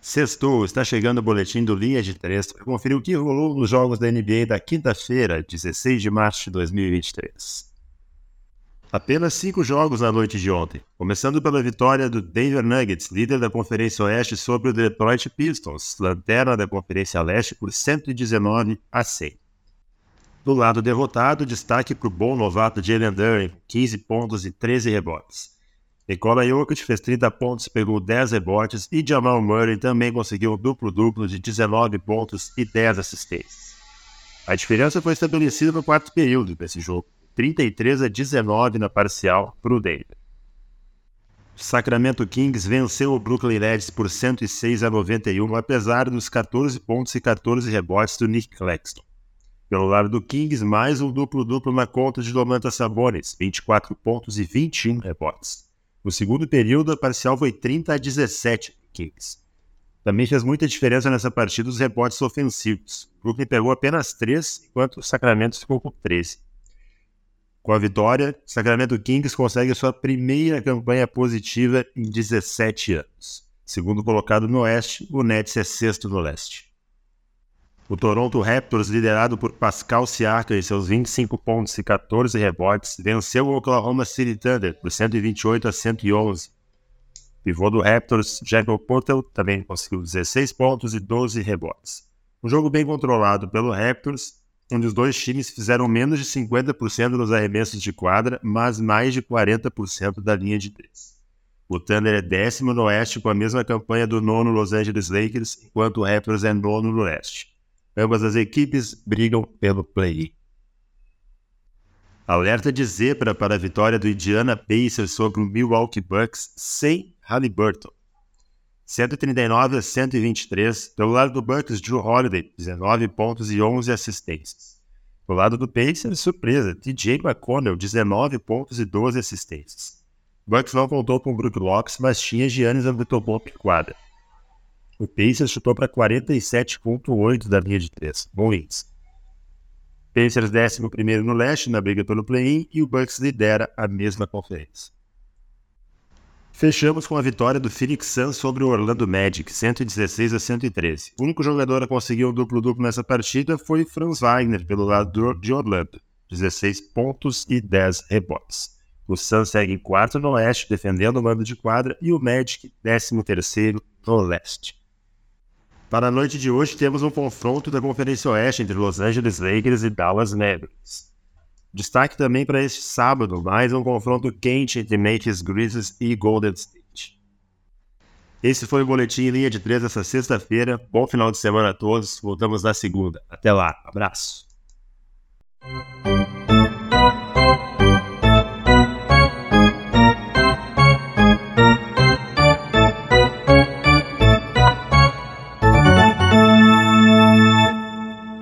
Sextou, está chegando o boletim do Linha de Três para conferir o que rolou nos jogos da NBA da quinta-feira, 16 de março de 2023. Apenas cinco jogos na noite de ontem, começando pela vitória do Denver Nuggets, líder da Conferência Oeste, sobre o Detroit Pistons, lanterna da Conferência Leste, por 119 a 100. Do lado derrotado, destaque para o bom novato Jalen Duren, 15 pontos e 13 rebotes. Nikola Jokic fez 30 pontos, pegou 10 rebotes e Jamal Murray também conseguiu um duplo-duplo de 19 pontos e 10 assistências. A diferença foi estabelecida no quarto período desse jogo, 33 a 19 na parcial para o Denver. Sacramento Kings venceu o Brooklyn Nets por 106 a 91, apesar dos 14 pontos e 14 rebotes do Nick Claxton. Pelo lado do Kings, mais um duplo-duplo na conta de Domantas Sabonis, 24 pontos e 21 rebotes. No segundo período, a parcial foi 30 a 17 para Kings. Também fez muita diferença nessa partida os rebotes ofensivos. Brooklyn pegou apenas 3, enquanto o Sacramento ficou com 13. Com a vitória, o Sacramento Kings consegue sua primeira campanha positiva em 17 anos. Segundo colocado no Oeste, o Nets é sexto no Leste. O Toronto Raptors, liderado por Pascal Siakam e seus 25 pontos e 14 rebotes, venceu o Oklahoma City Thunder por 128 a 111. Pivô do Raptors, Jacob Portal, também conseguiu 16 pontos e 12 rebotes. Um jogo bem controlado pelo Raptors, onde os dois times fizeram menos de 50% nos arremessos de quadra, mas mais de 40% da linha de três. O Thunder é décimo no oeste com a mesma campanha do nono Los Angeles Lakers, enquanto o Raptors é nono no leste. Ambas as equipes brigam pelo play-in. Alerta de zebra para a vitória do Indiana Pacers sobre o Milwaukee Bucks sem Halliburton. 139 a 123. Pelo lado do Bucks, Drew Holiday, 19 pontos e 11 assistências. Do lado do Pacers, surpresa, TJ McConnell, 19 pontos e 12 assistências. Bucks não contou com o Brook Lopes, mas tinha Giannis Antetokounmpo em quadra. O Pacers chutou para 47,8 da linha de 3. Bom índice. Pacers 11 no leste na briga pelo play-in e o Bucks lidera a mesma conferência. Fechamos com a vitória do Phoenix Suns sobre o Orlando Magic, 116 a 113. O único jogador a conseguir um duplo-duplo nessa partida foi Franz Wagner, pelo lado de Orlando, 16 pontos e 10 rebotes. O Suns segue em quarto no oeste, defendendo o mando de quadra, e o Magic, 13 terceiro no leste. Para a noite de hoje, temos um confronto da Conferência Oeste entre Los Angeles Lakers e Dallas Mavericks. Destaque também para este sábado, mais um confronto quente entre Memphis Grizzlies e Golden State. Esse foi o Boletim Linha de 3 essa sexta-feira. Bom final de semana a todos. Voltamos na segunda. Até lá. Abraço.